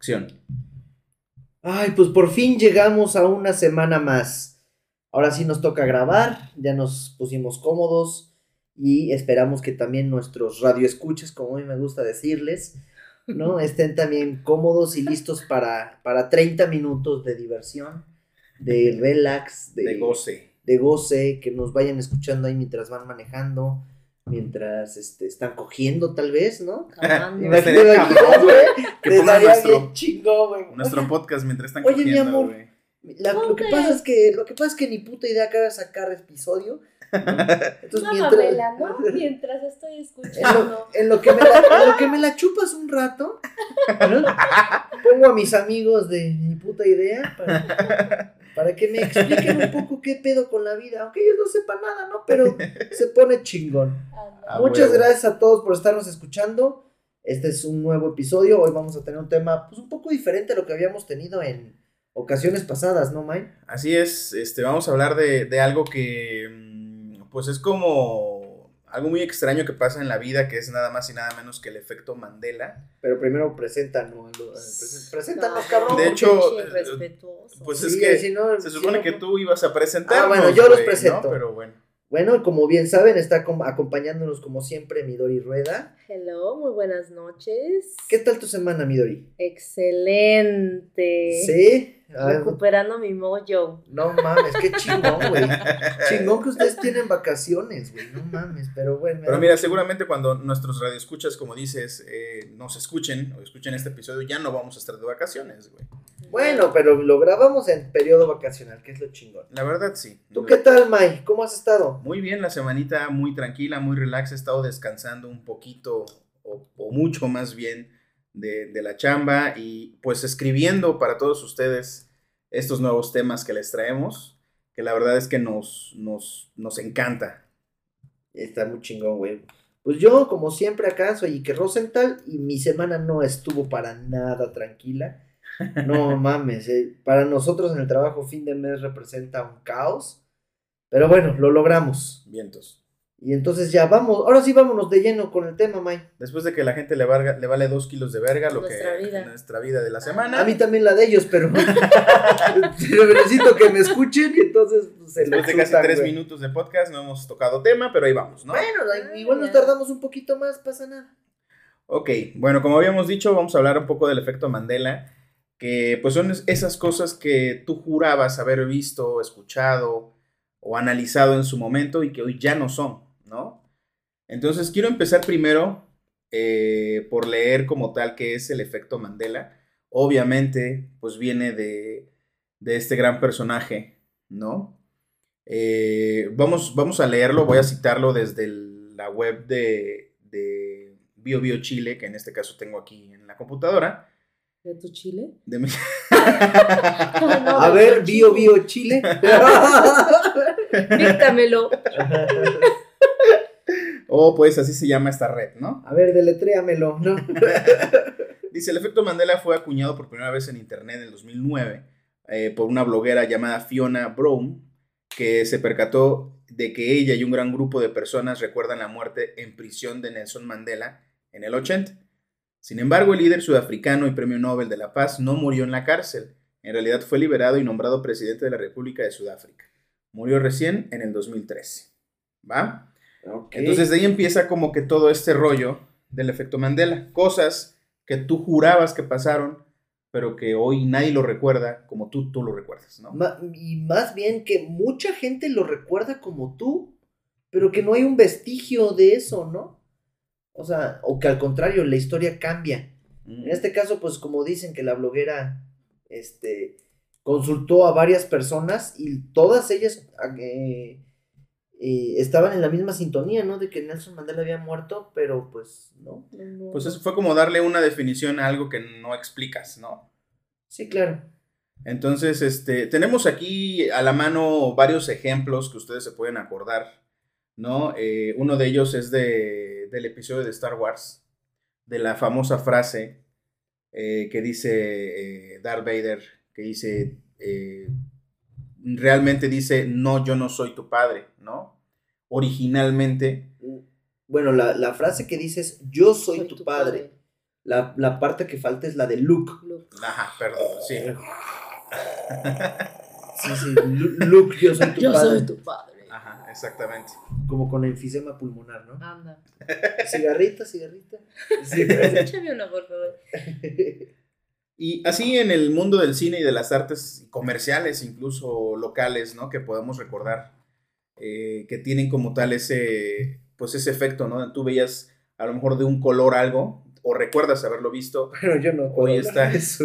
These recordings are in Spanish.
Acción. Ay, pues por fin llegamos a una semana más. Ahora sí nos toca grabar, ya nos pusimos cómodos y esperamos que también nuestros radioescuchas, como a mí me gusta decirles, ¿no? Estén también cómodos y listos para, para 30 minutos de diversión, de relax, de, De goce. de goce, que nos vayan escuchando ahí mientras van manejando, mientras este, están cogiendo tal vez, ¿no? Amando. Estaría Imagínate, cabrón, güey, Que pongan nuestro- chingón, güey. Nuestro podcast mientras están Oye, mi cogiendo, amor. güey. La- lo que pasa es que lo que pasa es que ni puta idea acaba de sacar episodio. ¿no? Entonces Una mientras ¿no? Mientras estoy en lo, escuchando. en lo que me la, en lo que me la chupas un rato, ¿no? pongo a mis amigos de ni puta idea para, para que me expliquen un poco qué pedo con la vida, aunque ellos no sepan nada, ¿no? Pero se pone chingón. Anda. Ah, Muchas huevo. gracias a todos por estarnos escuchando. Este es un nuevo episodio. Hoy vamos a tener un tema pues un poco diferente a lo que habíamos tenido en ocasiones pasadas, ¿no, Mike? Así es, este, vamos a hablar de, de algo que, mm, pues es como algo muy extraño que pasa en la vida, que es nada más y nada menos que el efecto Mandela. Pero primero preséntanos, eh, preséntanos, No, cabrón. De hecho, eh. Pues Sí, es que si no- se si supone no- que tú ibas a presentar. Ah, bueno, yo los presento. Pero bueno. Bueno, como bien saben, está com- acompañándonos como siempre Midori Rueda. Hello, muy buenas noches. ¿Qué tal tu semana, Midori? Excelente. ¿Sí? Ah, Recuperando mi mojo. no mames, qué chingón, güey. Chingón que ustedes tienen vacaciones, güey. No mames, pero bueno. Pero mira, seguramente cuando nuestros radioescuchas, como dices, eh, nos escuchen o escuchen este episodio, ya no vamos a estar de vacaciones, güey. Bueno, pero lo grabamos en periodo vacacional, que es lo chingón. La verdad, sí. ¿Tú qué tal, Mike? ¿Cómo has estado? Muy bien, la semanita muy tranquila, muy relax. He estado descansando un poquito, o, o mucho más bien, de, de la chamba y pues escribiendo para todos ustedes estos nuevos temas que les traemos, que la verdad es que nos, nos, nos encanta. Está muy chingón, güey. Pues yo, como siempre, acá soy Ike Rosenthal y mi semana no estuvo para nada tranquila. No mames, eh, para nosotros en el trabajo fin de mes representa un caos. Pero bueno, lo logramos. Vientos. Y entonces ya vamos, ahora sí vámonos de lleno con el tema, Mike. Después de que la gente le, valga- le vale dos kilos de verga, lo Nuestra que vida. nuestra vida de la semana. A mí también la de ellos, pero, pero necesito que me escuchen y entonces pues, se Después de casi tres güey. minutos de podcast no hemos tocado tema, pero ahí vamos, ¿no? Bueno, Ah, igual nos tardamos un poquito más, pasa nada. Ok, bueno, como habíamos dicho, vamos a hablar un poco del efecto Mandela, que pues son es- esas cosas que tú jurabas haber visto, escuchado o analizado en su momento y que hoy ya no son, ¿no? Entonces quiero empezar primero eh, por leer como tal qué es el efecto Mandela. Obviamente, pues viene de, de este gran personaje, ¿no? Eh, vamos, vamos a leerlo, voy a citarlo desde el- la web de, de Bio Bio Chile, que en este caso tengo aquí en la computadora. ¿De tu chile? De mi- A ver, Bio Bio Chile. Díctamelo. O pues así se llama esta red, ¿no? A ver, deletréamelo, ¿no? Dice, el efecto Mandela fue acuñado por primera vez en Internet en el 2009 eh, por una bloguera llamada Fiona Brown, que se percató de que ella y un gran grupo de personas recuerdan la muerte en prisión de Nelson Mandela en el 80. Sin embargo, el líder sudafricano y premio Nobel de la Paz no murió en la cárcel. En realidad fue liberado y nombrado presidente de la República de Sudáfrica. Murió recién en el 2013. ¿Va? Entonces de ahí empieza como que todo este rollo del efecto Mandela. Cosas que tú jurabas que pasaron, pero que hoy nadie lo recuerda como tú, tú lo recuerdas, ¿no? Ma- y más bien que mucha gente lo recuerda como tú, pero que no hay un vestigio de eso, ¿no? O sea, o que al contrario, la historia cambia. Mm. En este caso, pues como dicen que la bloguera este, consultó a varias personas y todas ellas eh, eh, estaban en la misma sintonía, ¿no? De que Nelson Mandela había muerto, pero pues no. Pues eso fue como darle una definición a algo que no explicas, ¿no? Sí, claro. Entonces, este, tenemos aquí a la mano varios ejemplos que ustedes se pueden acordar, ¿no? Eh, uno de ellos es de, del episodio de Star Wars, de la famosa frase eh, que dice Darth Vader, que dice, realmente dice, no, yo no soy tu padre, ¿no? Originalmente, Bueno, la, la frase que dices, yo soy, tu, padre. La, la parte que falta es la de Luke. Luke. Ajá, perdón, sí. Sí, sí, Lu- Luke, yo soy tu Yo padre. soy tu padre. Ajá, exactamente. Como con enfisema pulmonar, ¿no? Anda. Cigarrita, cigarrita. Sí, Échame una, por favor. Y así en el mundo del cine y de las artes comerciales, incluso locales, ¿no? Que podemos recordar, eh, que tienen como tal ese, pues ese efecto, ¿no? Tú veías a lo mejor de un color algo, o recuerdas haberlo visto. Pero yo no puedo Hoy hablar está. de eso.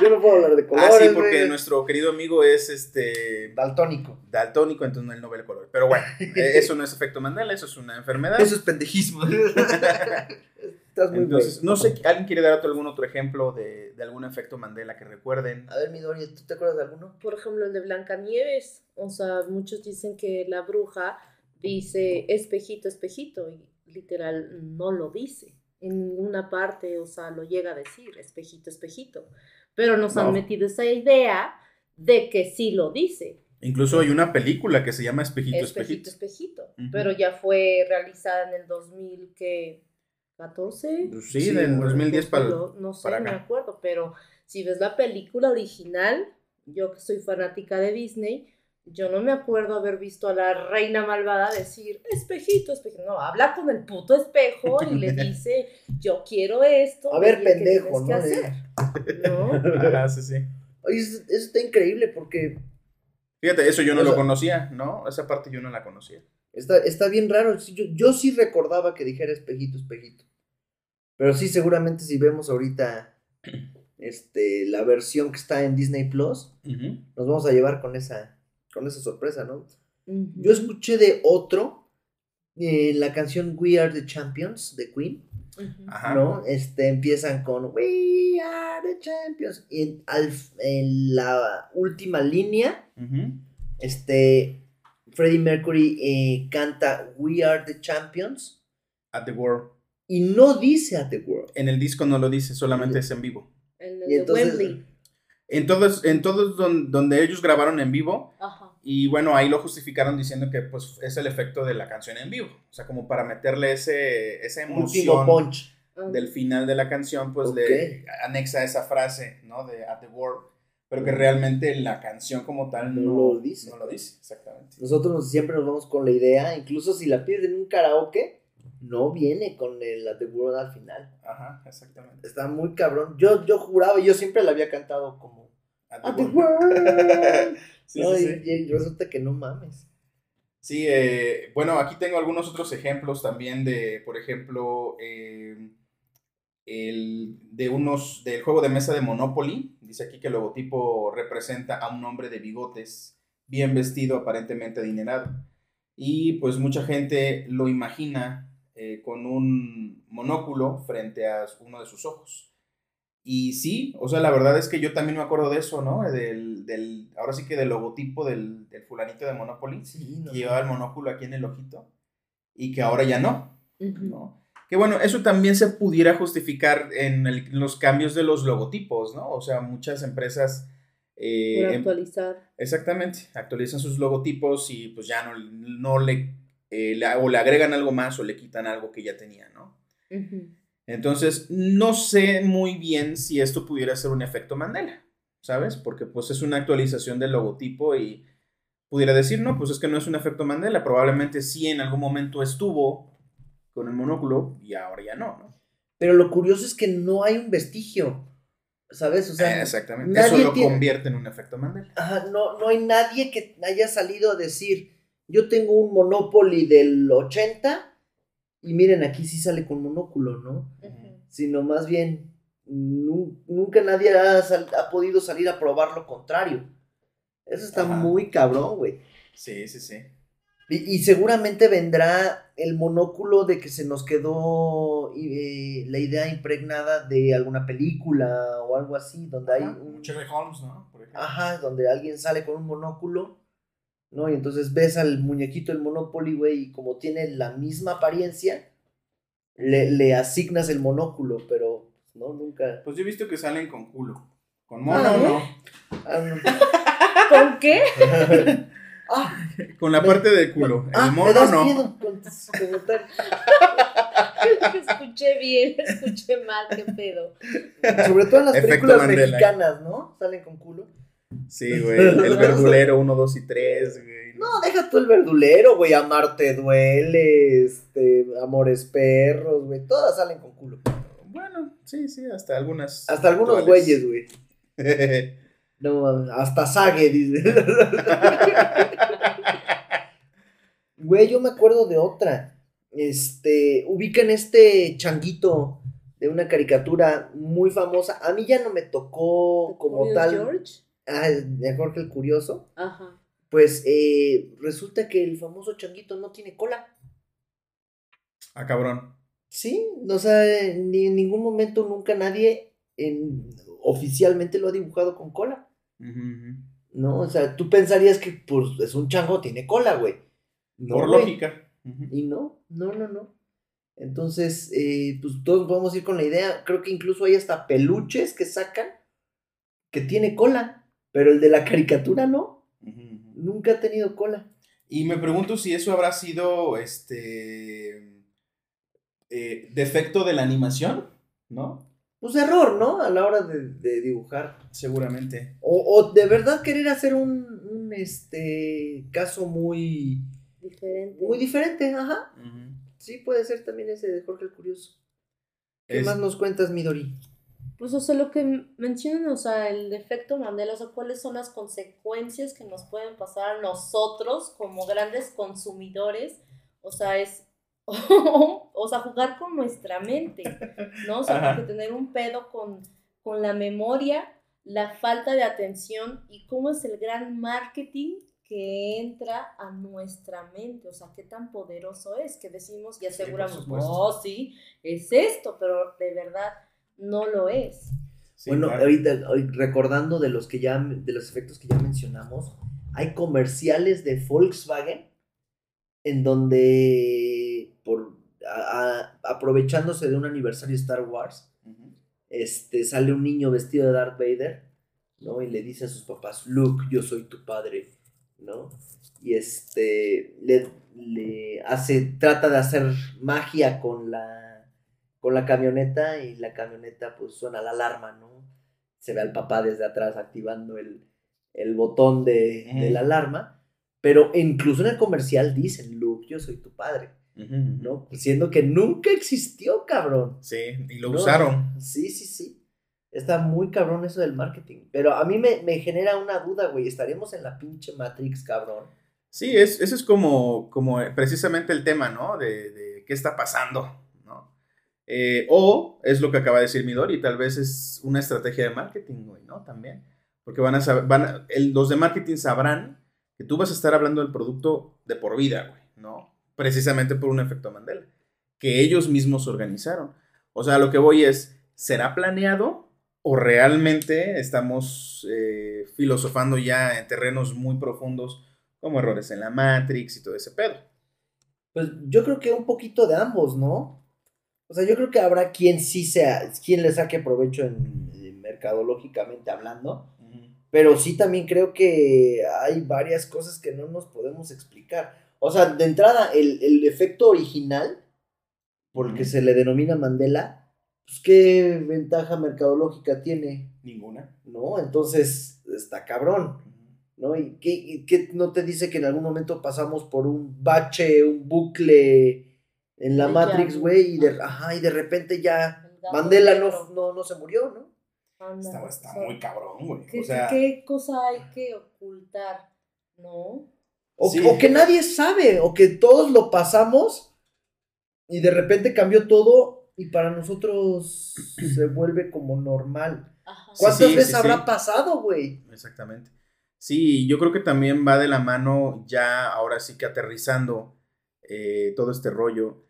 Yo no puedo hablar de colores. ah, sí, porque güey. nuestro querido amigo es este Daltónico. daltónico, entonces él no ve el color. Pero bueno, eh, eso no es efecto Mandela, eso es una enfermedad. Eso es pendejismo. Estás muy Entonces, no sé, ¿alguien quiere dar algún otro ejemplo de, de, algún efecto Mandela que recuerden? A ver, Midori, ¿tú te acuerdas de alguno? Por ejemplo, el de Blancanieves. O sea, muchos dicen que la bruja dice espejito, espejito, y literal no lo dice. En ninguna parte, o sea, lo llega a decir, espejito, espejito. Pero nos han metido esa idea de que sí lo dice. Incluso hay una película que se llama Espejito, Espejito. Espejito, Espejito. Pero ya fue realizada en el 2000 que 14. Pues sí, sí del 2010 para No, sé, para me acuerdo, pero si ves la película original, yo que soy fanática de Disney, yo no me acuerdo haber visto a la reina malvada decir, espejito, espejito. No, habla con el puto espejo y le dice, yo quiero esto. A ver, pendejo, ¿no? Que hacer. ¿No? Sí, sí. Eso, está increíble porque... Fíjate, eso yo no lo conocía, ¿no? Esa parte yo no la conocía está, está bien raro. Yo, yo sí recordaba que dijera espejito, espejito. Pero sí, seguramente si vemos ahorita este, la versión que está en Disney Plus, nos vamos a llevar con esa, con esa sorpresa, ¿no? Yo escuché de otro, eh, la canción We Are the Champions de Queen, Ujú. Ajá. ¿no? Este, empiezan con We Are the Champions. Y en, al- en la última línea, este, Freddie Mercury eh, canta We Are the Champions At the World. y no dice At the World. En el disco no lo dice, solamente es en vivo. En el Y de entonces- Wembley. En todos, en todos don- donde ellos grabaron en vivo, Ajá. y bueno, ahí lo justificaron diciendo que pues es el efecto de la canción en vivo. O sea, como para meterle ese, esa Último emoción punch. Ah, del final de la canción, pues le anexa esa frase, ¿no? De At the World. Pero que realmente la canción como tal No no, lo dice. No lo dice, exactamente. Nosotros nos- siempre nos vamos con la idea, incluso si la pides en un karaoke, no viene con el At the World al final. Ajá, exactamente. Está muy cabrón. Yo, yo juraba, yo siempre la había cantado como At the World. World. Sí, No, sí, y- sí. y resulta que no mames. Sí, eh, bueno, aquí tengo algunos otros ejemplos también de, por ejemplo, eh, el, de unos, del juego de mesa de Monopoly. Dice aquí que el logotipo representa a un hombre de bigotes, bien vestido, aparentemente adinerado. Y pues mucha gente lo imagina eh, con un monóculo frente a uno de sus ojos. Y sí, o sea, la verdad es que yo también me acuerdo de eso, ¿no? Del, del, ahora sí que del logotipo del, del fulanito de Monopoly Sí, no. que llevaba el monóculo aquí en el ojito y que ahora ya no. ¿no? Que bueno, eso también se pudiera justificar en, el- en los cambios de los logotipos, ¿no? O sea, muchas empresas... eh, em- actualizar. exactamente, actualizan sus logotipos y pues ya no, no le, eh, le- o le agregan algo más o le quitan algo que ya tenía, ¿no? Entonces, no sé muy bien si esto pudiera ser un efecto Mandela, ¿sabes? Porque pues es una actualización del logotipo y pudiera decir, no, pues es que no es un efecto Mandela, probablemente sí en algún momento estuvo con el monóculo y ahora ya no, ¿no? Pero lo curioso es que no hay un vestigio, ¿sabes? O sea, Eh, Exactamente, eso lo tiene- convierte en un efecto Mandela. ajá, no, no hay nadie que haya salido a decir, yo tengo un Monopoly del 80 y miren, aquí sí sale con monóculo, ¿no? Sino más bien, nu- nunca nadie ha, sal- ha podido salir a probar lo contrario. Eso está Ajá. muy cabrón, güey. Sí, sí, sí. Y, y seguramente vendrá el monóculo de que se nos quedó eh, la idea impregnada de alguna película o algo así, donde hay un... Sherlock Holmes, ¿no? Por. Ajá, donde alguien sale con un monóculo, ¿no? Y entonces ves al muñequito del Monopoly, güey, y como tiene la misma apariencia, le, le asignas el monóculo, pero no, nunca. Pues yo he visto que salen con culo. Con Ah, mono, ¿no? no. Ah, no. ¿Con qué? Ah, Con la Me- parte del culo. ah, el me mono das no. miedo escuché bien, escuché mal, qué pedo. Sobre todo en las Efecto películas Mandela. mexicanas, ¿no? Salen con culo. Sí, güey. El verdulero 1, 2 y 3, güey. No, deja tú el verdulero, güey. Amarte duele, este, Amores perros, güey. Todas salen con culo. Bueno, sí, sí, hasta algunas. Hasta algunos güeyes, güey. No, hasta Sage, dice. Güey, yo me acuerdo de otra. Este, ubican este changuito de una caricatura muy famosa. A mí ya no me tocó como Curious tal. George? Ah, de Jorge el Curioso. Ajá. Pues eh, resulta que el famoso changuito no tiene cola. ah, cabrón. Sí, o sea, ni en ningún momento nunca nadie en- oficialmente lo ha dibujado con cola. Ujú. ¿No? O sea, tú pensarías que pues es un chango, tiene cola, güey. No, Por lógica. Y no, no, no, no. Entonces, eh, pues todos vamos a ir con la idea. Creo que incluso hay hasta peluches que sacan que tiene cola, pero el de la caricatura no. Nunca ha tenido cola. Y me pregunto si eso habrá sido este eh, defecto de la animación, ¿no? Pues error, ¿no? A la hora de, de dibujar. Seguramente. O, o de verdad querer hacer un, un, este caso muy, Diferente. muy diferente, ajá. Sí, puede ser también ese de Jorge el Curioso. ¿Qué Es- más nos cuentas, Midori? Pues, o sea, lo que mencionan, o sea, el efecto Mandela, o sea, cuáles son las consecuencias que nos pueden pasar a nosotros como grandes consumidores, o sea, es, o sea, jugar con nuestra mente, ¿no? O sea, Ajá. porque tener un pedo con, con la memoria, la falta de atención y cómo es el gran marketing que entra a nuestra mente, o sea, qué tan poderoso es, que decimos y aseguramos, supuesto. no, sí, es esto, pero de verdad no lo es. Sí, bueno, claro. ahorita hoy recordando de los que ya de los efectos que ya mencionamos, hay comerciales de Volkswagen en donde por a- a- aprovechándose de un aniversario de Star Wars, este sale un niño vestido de Darth Vader, ¿no? Y le dice a sus papás, "Luke, yo soy tu padre", ¿no? Y este le, le hace trata de hacer magia con la con la camioneta y la camioneta pues suena la alarma, ¿no? Se ve al papá desde atrás activando el, el botón de, de la alarma, pero incluso en el comercial dicen, Luke, yo soy tu padre. ¿no? Siendo que nunca existió, cabrón. Sí, y lo No, usaron. Sí, sí, sí. Está muy cabrón eso del marketing. Pero a mí me, me genera una duda, güey. ¿Estaremos en la pinche Matrix, cabrón? Sí, es, es como, como precisamente el tema, ¿no? De, de qué está pasando, ¿no? Eh, o es lo que acaba de decir Midori, tal vez es una estrategia de marketing, güey, ¿no? También. Porque van a saber, van los de marketing sabrán que tú vas a estar hablando del producto de por vida, güey, ¿no? Precisamente por un efecto Mandela, que ellos mismos organizaron. O sea, lo que voy es, ¿será planeado o realmente estamos eh, filosofando ya en terrenos muy profundos como errores en la Matrix y todo ese pedo? Pues yo creo que un poquito de ambos, ¿no? O sea, yo creo que habrá quien sí sea, quien le saque provecho en, en mercadológicamente hablando. Pero sí también creo que hay varias cosas que no nos podemos explicar. O sea, de entrada, el, el efecto original, porque Ujú. se le denomina Mandela, pues qué ventaja mercadológica tiene, Ninguna. ¿no? Entonces, está cabrón, ¿no? ¿Y qué, y qué no te dice que en algún momento pasamos por un bache, un bucle en la Matrix, güey, y de, ajá. y de repente ya Mandela no, no, no se murió, ¿no? Anda, Está, o está sea, muy cabrón, güey. ¿Qué, O sea, qué cosa hay que ocultar? ¿No? O, Sí. o que nadie sabe, o que todos lo pasamos y de repente cambió todo y para nosotros se vuelve como normal. Ajá. Sí, ¿Cuántas sí, veces sí, habrá sí. pasado, güey? Exactamente. Sí, yo creo que también va de la mano ya ahora sí que aterrizando eh, todo este rollo.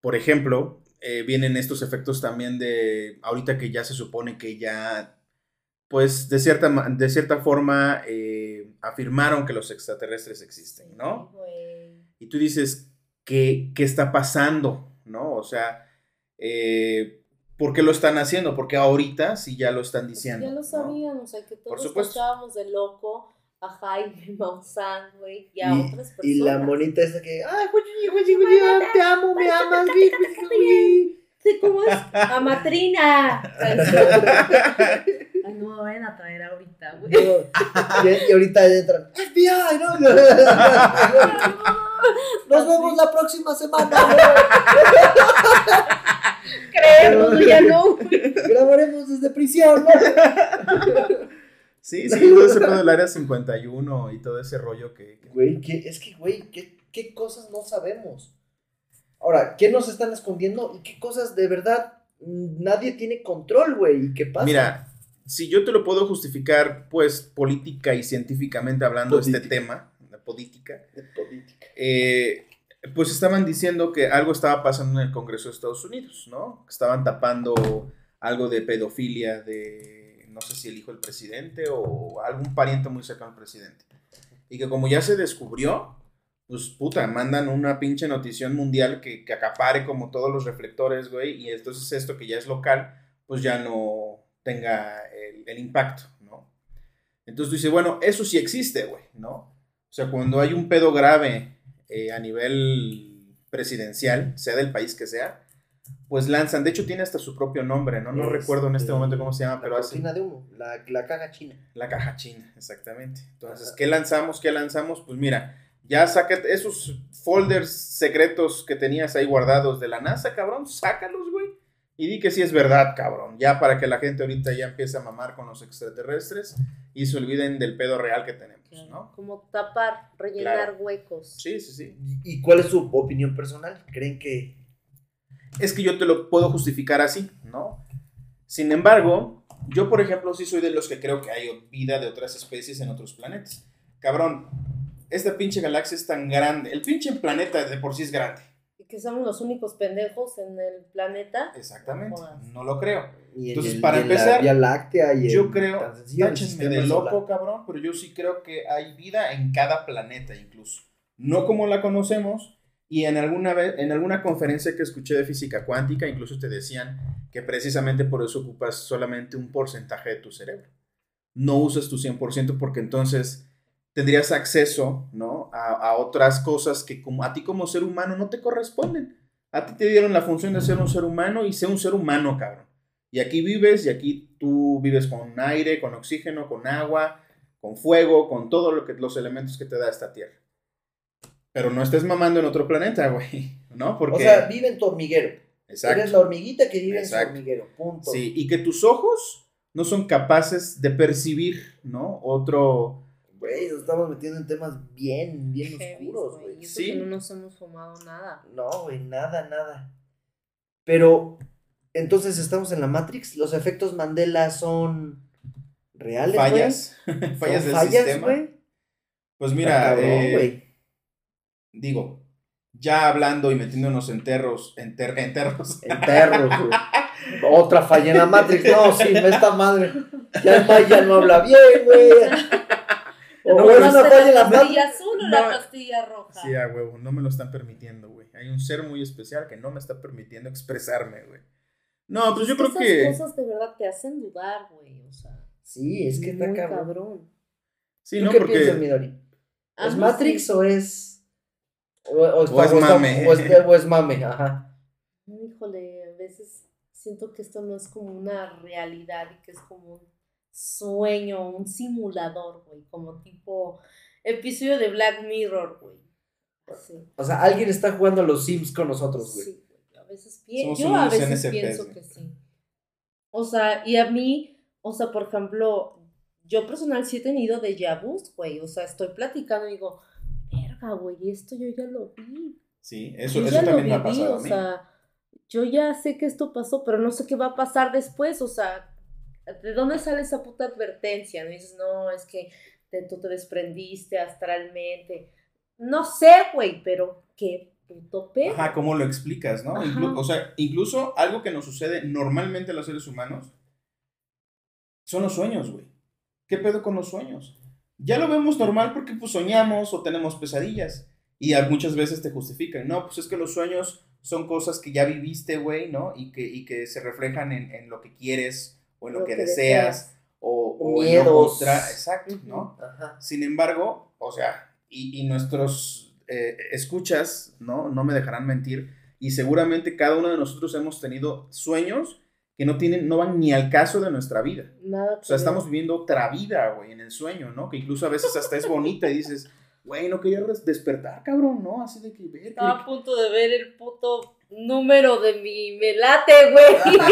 Por ejemplo, eh, vienen estos efectos también de ahorita que ya se supone que ya, pues de cierta, de cierta forma eh, afirmaron que los extraterrestres existen, ¿no? Güey. Y tú dices, ¿qué, qué está pasando? ¿No? O sea, eh, ¿por qué lo están haciendo? Porque ahorita sí ya lo están Pues diciendo. ya lo ¿no? sabían, o sea, que todos supuesto. tachábamos de loco a Jaime Maussan, güey, y a otras personas. Y la monita esa que, ay, güey, güey, güey, te amo, me amas, güey, güey, Sí, ¿cómo es? A Matrina. Ay, no me vayan a traer ahorita, güey. No, y, y ahorita entran, FBI, ¿no? Nos vemos la próxima semana, Creemos, ya no. Grabaremos desde prisión, ¿no? Sí, sí, todo ese pedo del área 51 y todo ese rollo que. que- Güey, ¿qué- es que, güey, ¿qué, ¿qué cosas no sabemos? Ahora, ¿qué nos están escondiendo y qué cosas de verdad nadie tiene control, güey? ¿Y qué pasa? Mira, si yo te lo puedo justificar, pues, política y científicamente hablando de este tema, la política, De política. eh, pues estaban diciendo que algo estaba pasando en el Congreso de Estados Unidos, ¿no? Estaban tapando algo de pedofilia de, no sé si el hijo del presidente o algún pariente muy cercano al presidente. Y que como ya se descubrió, pues puta, mandan una pinche notición mundial que, que acapare como todos los reflectores, güey, y entonces esto que ya es local, pues ya no tenga el, el impacto, ¿no? Entonces tú dices, bueno, eso sí existe, güey, ¿no? O sea, cuando hay un pedo grave eh, a nivel presidencial, sea del país que sea, pues lanzan, de hecho tiene hasta su propio nombre, ¿no? No Este, recuerdo en este momento cómo se llama, La pero hace... de humo, la, la caja china. La caja china, exactamente. Entonces, Ajá. ¿qué lanzamos? ¿Qué lanzamos? Pues mira, ya saca esos folders secretos que tenías ahí guardados de la NASA, cabrón, sácalos, güey. Y di que sí es verdad, cabrón. Ya para que la gente ahorita ya empiece a mamar con los extraterrestres y se olviden del pedo real que tenemos, ¿no? Como tapar, rellenar Claro. huecos. Sí, sí, sí. ¿Y, y cuál es su opinión personal? ¿Creen que Es que yo te lo puedo justificar así, ¿no? Sin embargo, yo, por ejemplo, sí soy de los que creo que hay vida de otras especies en otros planetas. Cabrón, esta pinche galaxia es tan grande. El pinche planeta de por sí es grande. Que somos los únicos pendejos en el planeta. Exactamente. No lo creo. y en Entonces, el- para y en la empezar, Vía Láctea y Yo creo, táchenme de loco, solar? cabrón, pero yo sí creo que hay vida en cada planeta incluso. No como la conocemos. Y en alguna vez, en alguna conferencia que escuché de física cuántica, incluso te decían que precisamente por eso ocupas solamente un porcentaje de tu cerebro. No usas tu 100% porque entonces tendrías acceso, ¿no? A, a otras cosas que como, a ti como ser humano no te corresponden. A ti te dieron la función de ser un ser humano y sé un ser humano, cabrón. Y aquí vives y aquí tú vives con aire, con oxígeno, con agua, con fuego, con todos lo que, los elementos que te da esta tierra. Pero no estés mamando en otro planeta, güey, ¿no? Porque... O sea, vive en tu hormiguero. exacto. Eres la hormiguita que vive Exacto. en su hormiguero. Punto. Sí, y que tus ojos no son capaces de percibir, ¿no? Otro... Güey, nos estamos metiendo en temas bien, bien Heavy, oscuros, güey. güey. Y eso Sí. que no nos hemos fumado nada. No, güey, nada, nada. Pero, entonces estamos en la Matrix. Los efectos Mandela son reales, fallas, ¿Son fallas del fallas, sistema. güey? Pues mira, cabrón, eh, güey. digo, ya hablando y metiéndonos en terros, en, ter- en terros, Enterros, güey. Otra falla en la Matrix. No, sí, esta madre. Ya el Maya no habla bien, güey. No, es pero una ¿Va a ser falla en la la pastilla azul o No. la pastilla roja? Sí, a huevo, no me lo están permitiendo, güey. Hay un ser muy especial que no me está permitiendo expresarme, güey. No, pues yo creo esas que... cosas de verdad te hacen dudar, güey. O sea, Sí, es que está cabrón. cabrón. Sí, ¿Tú ¿no? qué Porque... piensas, Midori? ¿Es mí Matrix sí. o es. O, o está- O es mame. O es, o es mame, ajá. Híjole, a veces siento que esto no es como una realidad y que es como un sueño, un simulador, güey. Como tipo episodio de Black Mirror, güey. Sí. O sea, alguien está jugando a los Sims con nosotros, güey. Sí, güey. A veces Somos yo a veces pienso que sí. O sea, y a mí, o sea, por ejemplo, yo personal sí he tenido déjà vus, güey. O sea, estoy platicando y digo, verga, güey, esto yo ya lo vi. Sí, eso, yo eso ya lo también me ha viví, pasado o a mí. sea, yo ya sé que esto pasó, pero no sé qué va a pasar después, o sea, ¿de dónde sale esa puta advertencia? No dices, no, es que te- tú te desprendiste astralmente. No sé, güey, pero qué puto pedo. Ajá, ¿cómo lo explicas, no? Inclu- o sea, incluso algo que nos sucede normalmente a los seres humanos son los sueños, güey. ¿Qué pedo con los sueños? Ya lo vemos normal porque pues soñamos o tenemos pesadillas. Y muchas veces te justifican, no, pues es que los sueños son cosas que ya viviste, güey, ¿no? Y que, y que se reflejan en, en lo que quieres o en lo, que, deseas, o, o en no Miedos. contra- exacto. ¿no? Ajá. Sin embargo, o sea, y, y nuestros eh, escuchas, ¿no? No me dejarán mentir, y seguramente cada uno de nosotros hemos tenido sueños que no tienen, no van ni al caso de nuestra vida. Nada O sea, que estamos viviendo otra vida, güey, en el sueño, ¿no? Que incluso a veces hasta es bonita y dices, güey, no quería des- despertar, cabrón, ¿no? Así de que, ver, Estaba a punto de ver el puto número de mi melate, güey.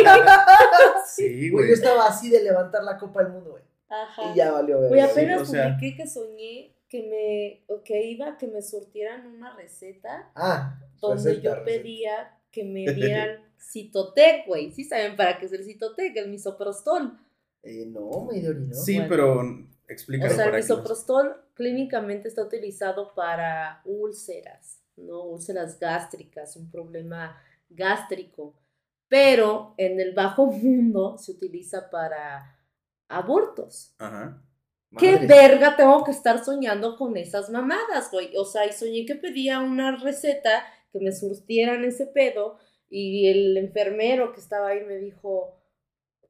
Sí, Güey, yo estaba así de levantar la copa del mundo, güey. Ajá. Y ya valió, Güey, ver. apenas o sea- publiqué que soñé que me o que iba a que me surtieran una receta Ah, donde receta, yo receta. pedía que me dieran citotec, güey. Sí saben para qué es el citotec, el misoprostol. Eh, no, Midori, ¿no? Sí, Bueno. pero O explícalo sea, el misoprostol clínicamente está utilizado para úlceras, ¿no? Úlceras gástricas, un problema gástrico. Pero en el bajo mundo se utiliza para abortos. Ajá. ¿Qué verga tengo que estar soñando con esas mamadas, güey? O sea, y soñé que pedía una receta que me surtieran ese pedo y el enfermero que estaba ahí me dijo,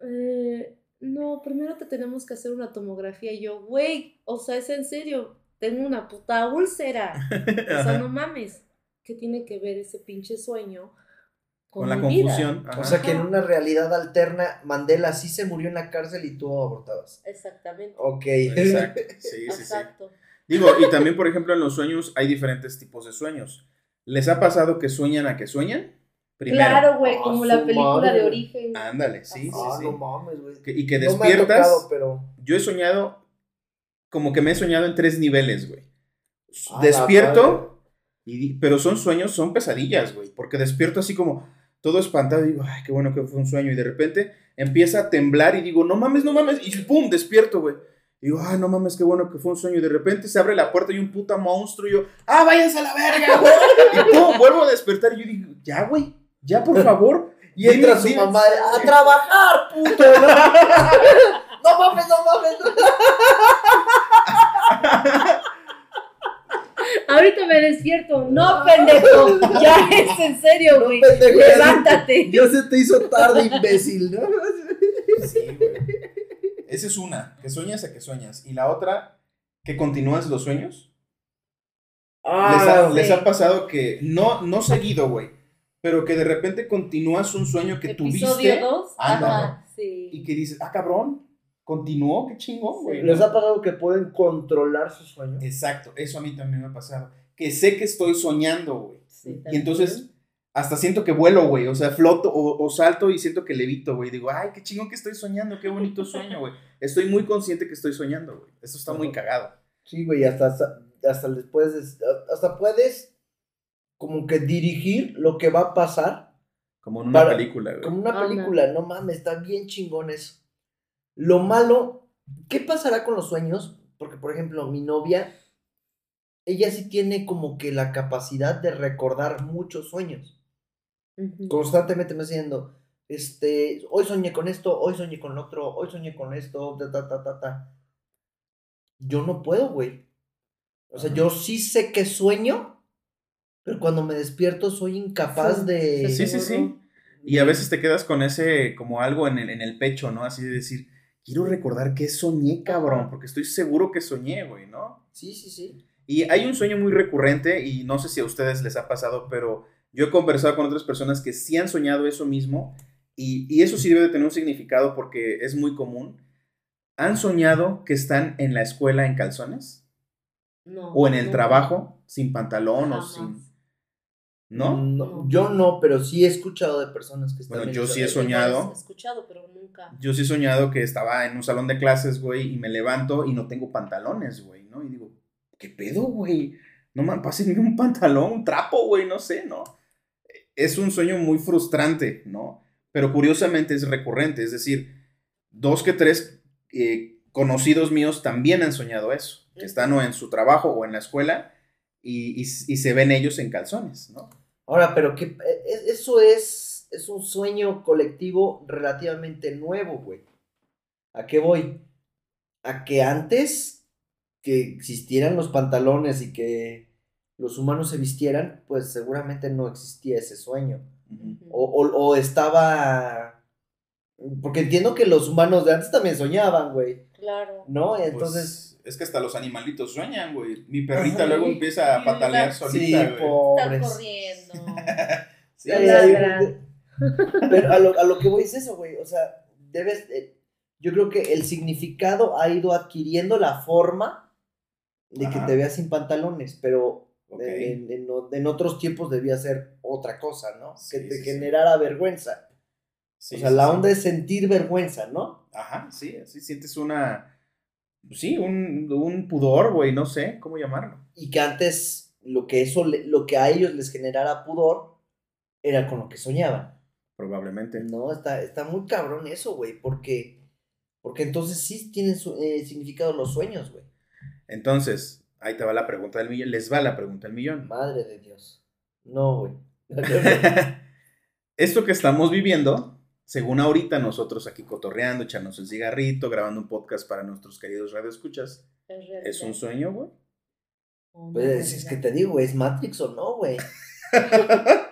eh, no, primero te tenemos que hacer una tomografía. Y yo, güey, o sea, es en serio, tengo una puta úlcera. O sea, no mames. ¿Qué tiene que ver ese pinche sueño con, Con la mi confusión. O sea que en una realidad alterna, Mandela sí se murió en la cárcel y tú abortabas. Exactamente. Ok. Exacto. Sí, sí, sí. Exacto. Digo, y también, por ejemplo, en los sueños hay diferentes tipos de sueños. ¿Les ha pasado que sueñan a que sueñan? Primero. Claro, güey, Ah, como la película madre. de origen. Ándale, sí, sí, Ah, sí. no mames, güey. Y que No me ha despiertas. tocado, pero. Yo he soñado, como que me he soñado en tres niveles, güey. Despierto, y pero son sueños, son pesadillas, güey. Porque despierto así como todo espantado y digo, ay, qué bueno que fue un sueño. Y de repente empieza a temblar y digo, no mames, no mames. Y pum, despierto, güey. Y digo, ay, no mames, qué bueno que fue un sueño. Y de repente se abre la puerta y un puta monstruo. Y yo, ah, váyanse a la verga, güey. Y pum, vuelvo a despertar. Y yo digo, ya, güey, ya, por favor. Y entra su mamá a trabajar, puto. No, no mames, no mames. Ahorita me despierto. No, pendejo. Ya es en serio, No, güey. se- Levántate. Ya se te hizo tarde, imbécil, ¿no? Sí, güey. Esa es una, que sueñas a que sueñas. Y la otra, que continúas los sueños. les, ha, Ah, les ha pasado que, no, no seguido, güey, pero que de repente continúas un sueño que Episodio tuviste 2. Ándale. Ajá, sí. y que dices, ah, cabrón, continuó, qué chingón, güey. ¿Les ¿no? ha pasado que pueden controlar sus sueños? Exacto, eso a mí también me ha pasado. Que sé que estoy soñando, güey. Sí, Y entonces, hasta siento que vuelo, güey. O sea, floto o, o salto y siento que levito, güey. Digo, ay, qué chingón que estoy soñando, qué bonito sueño, güey. Estoy muy consciente que estoy soñando, güey. Eso está muy cagado. Sí, güey, hasta, hasta, puedes, hasta puedes como que dirigir lo que va a pasar Como en una Para- película, güey. como una película. No mames, está bien chingón eso. Lo malo, ¿qué pasará con los sueños? Porque, por ejemplo, mi novia, ella sí tiene como que la capacidad de recordar muchos sueños. Constantemente me haciendo, este, hoy soñé con esto, hoy soñé con otro, hoy soñé con esto, ta, ta, ta, ta, ta. Yo no puedo, güey. O sea, Ajá. yo sí sé que sueño, pero cuando me despierto soy incapaz Sí, de... Sí, sí, sí. Y a veces te quedas con ese, como algo en el, en el pecho, ¿no? Así de decir, quiero recordar que soñé, cabrón, porque estoy seguro que soñé, güey, ¿no? Sí, sí, sí. Y hay un sueño muy recurrente, y no sé si a ustedes les ha pasado, pero yo he conversado con otras personas que sí han soñado eso mismo, y, y eso sí debe de tener un significado porque es muy común. ¿Han soñado que están en la escuela en calzones? No, ¿O en el no. trabajo sin pantalón o Jamás. sin... ¿No? No, Yo no, pero sí he escuchado de personas que están... Bueno, en yo sí he soñado. He escuchado, pero nunca. Yo sí he soñado que estaba en un salón de clases, güey, y me levanto y no tengo pantalones, güey, ¿no? Y digo, ¿qué pedo, güey? No me pásenme un pantalón, un trapo, güey, no sé, ¿no? Es un sueño muy frustrante, ¿no? Pero curiosamente es recurrente, es decir, dos que tres eh, conocidos míos también han soñado eso, que están o en su trabajo o en la escuela y, y- y se ven ellos en calzones, ¿no? Ahora, pero que eso es, es un sueño colectivo relativamente nuevo, güey. ¿A qué voy? A que antes que existieran los pantalones y que los humanos se vistieran, pues seguramente no existía ese sueño. O- o estaba Porque entiendo que los humanos de antes también soñaban, güey. Claro. ¿No? Pues, Entonces. Es que hasta los animalitos sueñan, güey. Mi perrita Ajá. luego empieza a patalear Sí, solita, güey. Están pobres. corriendo. Sí, sí. Pero a lo, a lo que voy es eso, güey. O sea, debes. eh, yo creo que el significado ha ido adquiriendo la forma de que te veas sin pantalones, pero en, en- en otros tiempos debía ser otra cosa, ¿no? Sí, que te sí, sí. generara vergüenza. Sí, o sea, sí, la sí. onda es sentir vergüenza, ¿no? Ajá, sí, así sientes una. Sí, un, un pudor, güey, no sé cómo llamarlo. Y que antes lo que eso lo que a ellos les generara pudor era con lo que soñaban. Probablemente. No, está, está muy cabrón eso, güey, porque porque entonces sí tienen su, eh, significado los sueños, güey. Entonces, ahí te va la pregunta del millón. Les va la pregunta del millón. Madre de Dios. No, güey. Esto que estamos viviendo, según ahorita nosotros aquí cotorreando, echándonos el cigarrito, grabando un podcast para nuestros queridos radioescuchas, Es. ¿es un sueño, güey? Pues es que te digo, güey, ¿es Matrix o no, güey?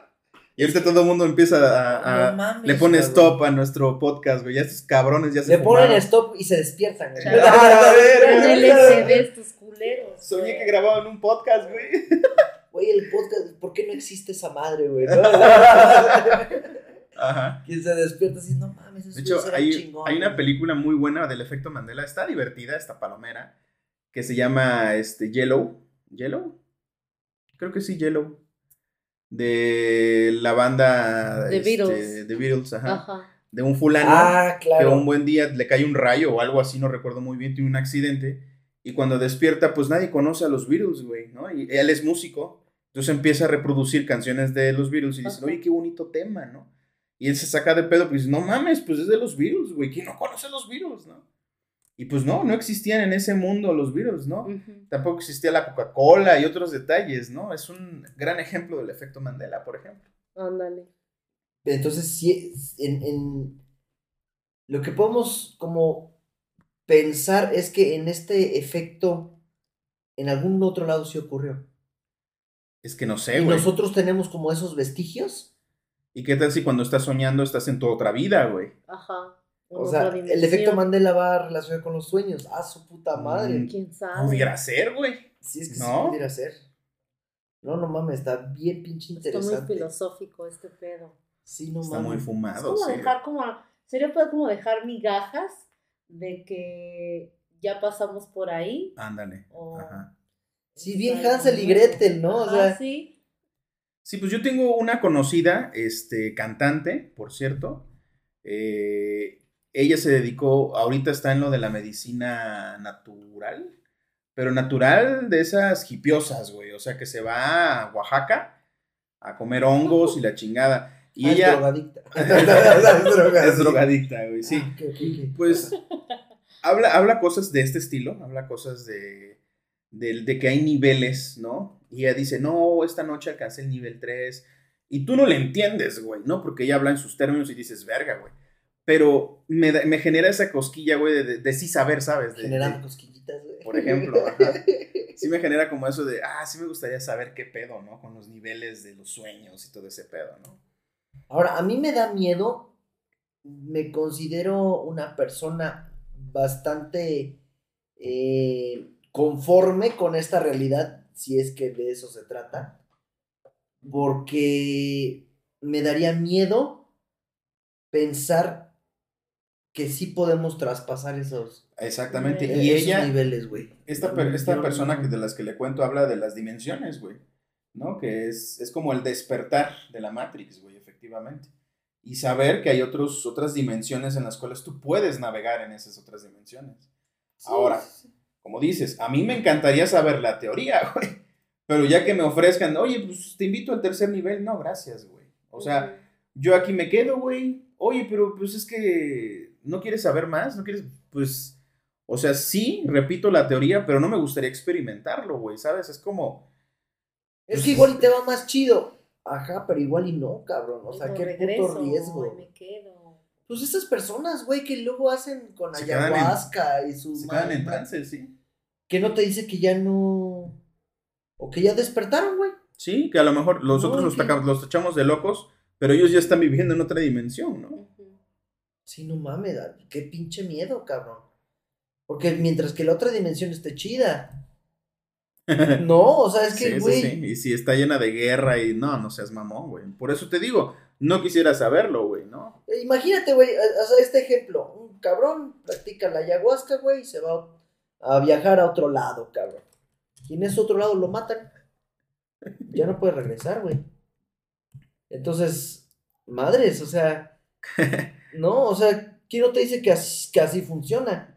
Y ahorita todo el mundo empieza a... a- No mames, le pone stop a nuestro podcast, güey. Ya estos cabrones ya se Le ponen stop y se despiertan, güey. A ver, estos culeros. Soñé güey. que grababan un podcast, güey. Güey, el podcast, ¿por qué no existe esa madre, güey? ¿No? Ajá. Quien se despierta así, no mames, eso De hecho, hay, chingón. hay una güey". película muy buena del efecto Mandela. Está divertida, esta palomera. Que se llama este, Yellow. ¿Yellow? Creo que sí, Yellow. De la banda. The este, Beatles. The Beatles, ajá. Ajá. De un fulano Ah, que claro. un buen día le cae un rayo o algo así, no recuerdo muy bien, tiene un accidente. Y cuando despierta, pues nadie conoce a los Beatles, güey, ¿no? Y él es músico. Entonces empieza a reproducir canciones de los Beatles y dice, oye, qué bonito tema, ¿no? Y él se saca de pedo, pues dice, no mames, pues es de los Beatles, güey, ¿quién no conoce los Beatles, no? Y pues no, no existían en ese mundo los Beatles, ¿no? Tampoco existía la Coca-Cola y otros detalles, ¿no? Es un gran ejemplo del efecto Mandela, por ejemplo. Ándale. Entonces, sí, en, en- lo que podemos como pensar es que en este efecto, en algún otro lado sí ocurrió. Es que no sé, güey. nosotros tenemos como esos vestigios. ¿Y qué tal si cuando estás soñando estás en tu otra vida, güey? Ajá. O sea, el efecto Mandela va relacionado con los sueños. Ah, su puta madre. Mm. ¿Quién sabe? Pudiera ser, güey. Sí, es que sí ¿No? pudiera ser. No, no mames, está bien pinche Está interesante. muy filosófico este pedo. Sí, no Está mames. muy Es fumado, como sí. dejar como. Sería poder como dejar migajas de que ya pasamos por ahí. Ándale. O... Ajá. Sí, bien Hansel y. Gretel, ¿no? O sea, sí. Sí, pues yo tengo una conocida, este, cantante, por cierto. Eh, ella se dedicó, ahorita está en lo de la medicina natural, pero natural de esas hipiosas, güey. O sea, que se va a Oaxaca a comer hongos y la chingada. Y ah, es ella drogadicta. es drogadicta, güey, sí. Ah, ok. Pues habla, habla cosas de este estilo, habla cosas de, de, de que hay niveles, ¿no? Y ella dice, no, esta noche alcancé el nivel 3. Y tú no le entiendes, güey, ¿no? Porque ella habla en sus términos y dices, verga, güey. Pero me, me genera esa cosquilla, güey, de, de, de sí saber, ¿sabes? De- Generando cosquillitas, güey. por ejemplo, ajá. sí me genera como eso de, ah, sí me gustaría saber qué pedo, ¿no? Con los niveles de los sueños y todo ese pedo, ¿no? Ahora, a mí me da miedo. Me considero una persona bastante eh, conforme con esta realidad, si es que de eso se trata. Porque me daría miedo pensar que sí podemos traspasar esos, Exactamente. Eh, Y esos ella, niveles, güey. Esta, per- esta persona no- que de las que le cuento habla de las dimensiones, güey. ¿No? Que es, es como el despertar de la Matrix, güey, efectivamente. Y saber que hay otros, otras dimensiones en las cuales tú puedes navegar en esas otras dimensiones. Ahora, como dices, a mí me encantaría saber la teoría, güey. Pero ya que me ofrezcan, oye, pues te invito al tercer nivel, no, gracias, güey. O sea, yo aquí me quedo, güey. Oye, pero pues es que no quieres saber más, no quieres, pues, o sea, sí, repito la teoría, pero no me gustaría experimentarlo, güey, ¿sabes? Es como, Es que igual y te va más chido. Ajá, pero igual y no, cabrón. O sea, qué regreso, puto riesgo. me quedo. Pues esas personas, güey, que luego hacen con Se quedan en- ayahuasca y sus se quedan en trance, sí. Que no te dice que ya no. O que ya despertaron, güey. Sí, que a lo mejor nosotros No, los, que- los tachamos de locos, pero ellos ya están viviendo en otra dimensión, ¿no? Sí, no mames, qué pinche miedo, cabrón. Porque mientras que la otra dimensión esté chida. No, o sea, es Sí, que, sí, güey. sí. Y si está llena de guerra y no, no seas mamón, güey. Por eso te digo, no quisiera saberlo, güey, ¿no? eh, Imagínate, güey, eh, o sea, este ejemplo. Un cabrón practica la ayahuasca, güey, y se va a viajar a otro lado, cabrón. Y en ese otro lado lo matan. Ya no puede regresar, güey. Entonces, madres, o sea, no, o sea, ¿quién no te dice que así, que así funciona?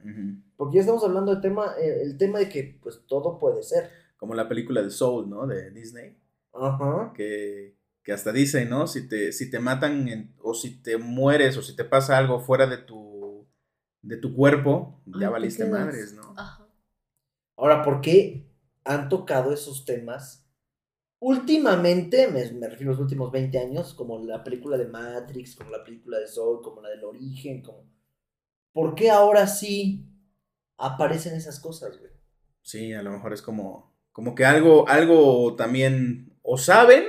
Porque ya estamos hablando del tema, eh, el tema de que, pues, todo puede ser. Como la película de Soul, ¿no? De Disney. Ajá. Que, que hasta dice, ¿no? Si te, si te matan en- o si te mueres o si te pasa algo fuera de tu, de tu cuerpo, Ay, ya te valiste madres, ¿no? Ajá. Ahora, ¿por qué han tocado esos temas? Últimamente, me, me refiero a los últimos 20 años, como la película de Matrix, como la película de Soul, como la del origen, como... ¿Por qué ahora sí aparecen esas cosas, güey? Sí, a lo mejor es como, como que algo, algo también, o saben,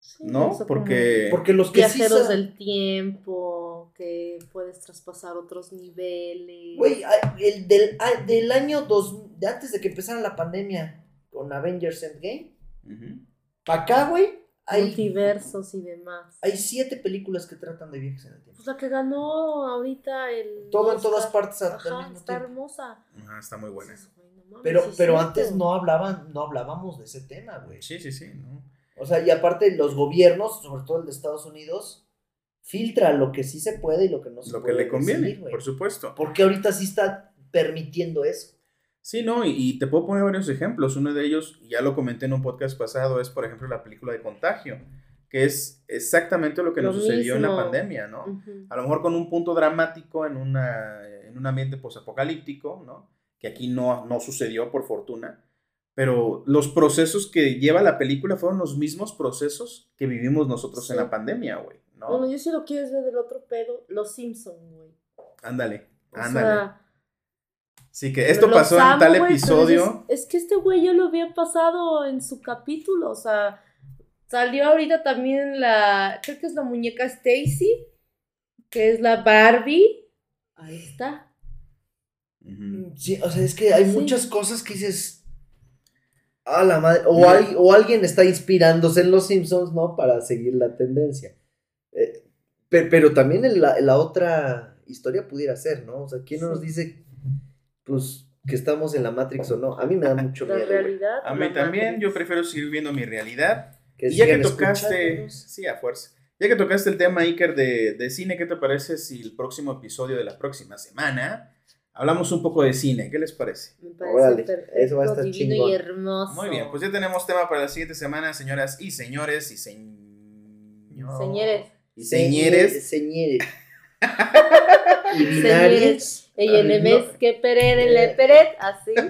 Sí, ¿no? Porque... Porque los que sí viajeros del tiempo, que puedes traspasar otros niveles. Güey, el del, ay, del año dos, de antes de que empezara la pandemia con Avengers Endgame, Ujú. para acá, güey, hay, multiversos y demás. hay siete películas que tratan de viajes en el tiempo. Pues la que ganó ahorita el. Todo en todas partes al Ajá, mismo está tiempo. hermosa. Ajá, está muy buena. Pero, sí pero antes no hablaban, no hablábamos de ese tema, güey. Sí, sí, sí, ¿no? O sea, y aparte los gobiernos, sobre todo el de Estados Unidos, filtra lo que sí se puede y lo que no se Lo que puede le conviene, decir, güey. por supuesto. Porque ahorita sí está permitiendo eso. Sí, no, y, y te puedo poner varios ejemplos. Uno de ellos, ya lo comenté en un podcast pasado, es por ejemplo la película de Contagio, que es exactamente lo que Lo nos sucedió en la mismo. pandemia, ¿no? A lo mejor con un punto dramático en, una, en un ambiente posapocalíptico, ¿no? Que aquí no, no sucedió, por fortuna. Pero los procesos que lleva la película fueron los mismos procesos que vivimos nosotros en Sí. la pandemia, güey, Bueno, ¿no? yo si lo quieres ver del otro pedo, Los Simpson, güey. Ándale, O ándale. sea, Sí, que esto pasó en tal episodio. Es, que este güey ya lo había pasado en su capítulo, o sea, salió ahorita también la, creo que es la muñeca Stacy, que es la Barbie. Ahí está. Ujú. Sí, o sea, es que hay Sí. muchas cosas que dices. A la madre. O, hay- o alguien está inspirándose en los Simpsons, ¿no? Para seguir la tendencia. Pe- pero, también en la, la otra historia pudiera ser, ¿no? O sea, ¿quién no nos dice, pues, que estamos en la Matrix o no? A mí me da mucho La miedo. realidad. A la mí también, Matrix. yo prefiero seguir viendo mi realidad. Que Y ya que tocaste, sí, a fuerza. Ya que tocaste el tema, Iker, de, de cine, ¿qué te parece si el próximo episodio de la próxima semana hablamos un poco de cine? ¿Qué les parece? Me parece Órale, perfecto, eso va a estar divino chingón. y hermoso. Muy bien, pues ya tenemos tema para la siguiente semana, señoras y señores y señores. Señores. Y señores. Señores. y binarios. Ella en Ay, el mes no. que peret le peret, así.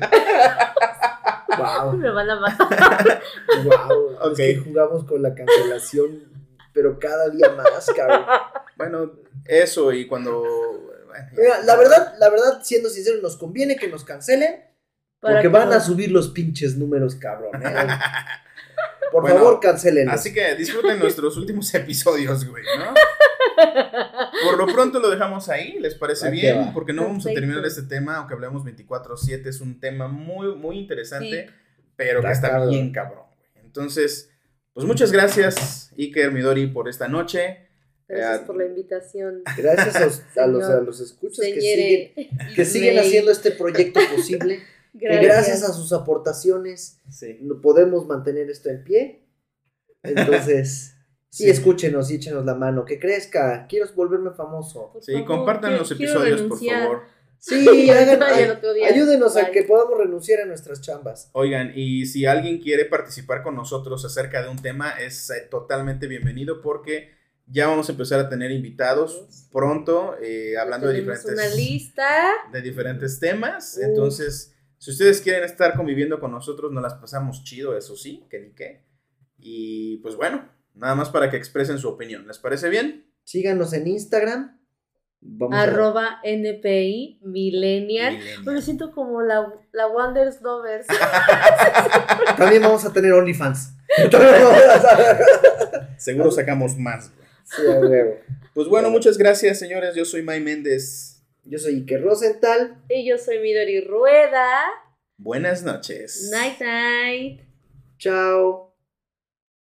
Wow, Me van a matar. wow. Ok. Es que jugamos con la cancelación, pero cada día más, cabrón. Bueno, eso y cuando... bueno, ya. Mira, la verdad, la verdad, siendo sincero, nos conviene que nos cancelen porque que van a subir los pinches números, cabrón. ¿eh? Por Bueno, favor, cancelen. Así que disfruten nuestros últimos episodios, güey, ¿no? Por lo pronto lo dejamos ahí, ¿les parece bien? va. Porque no vamos a terminar este tema, aunque hablemos 24/7, es un tema muy, muy interesante, Sí. pero que Está cabrón. bien cabrón, güey. Entonces, pues muchas gracias, Iker Midori, por esta noche. Gracias Eh, por la invitación. Gracias a, los- a los, a Señor. los escuchas que siguen, que siguen haciendo este proyecto posible. Que gracias a sus aportaciones Sí. podemos mantener esto en pie. Entonces, sí, Sí. escúchenos y échenos la mano. Que crezca. Quiero volverme famoso. Por Sí, favor, compartan quiero- los episodios, por favor. Sí, hagan, Ay, ayúdenos a que podamos renunciar a nuestras chambas. Oigan, y si alguien quiere participar con nosotros acerca de un tema, es eh, totalmente bienvenido porque ya vamos a empezar a tener invitados pronto, eh, hablando de diferentes, una lista. de diferentes temas. Entonces, si ustedes quieren estar conviviendo con nosotros, nos las pasamos chido, eso sí, que ni qué. Y pues bueno, nada más para que expresen su opinión. ¿Les parece bien? Síganos en Instagram. Vamos Arroba NPI Millennial. Millennial. Me siento como la, la Wonders Lovers. También vamos a tener OnlyFans. Seguro sacamos más. güey. Sí. Pues bueno, muchas gracias, señores. Yo soy May Méndez. Yo soy Iker Rosenthal. Y yo soy Midori Rueda. Buenas noches. Night night. Chao.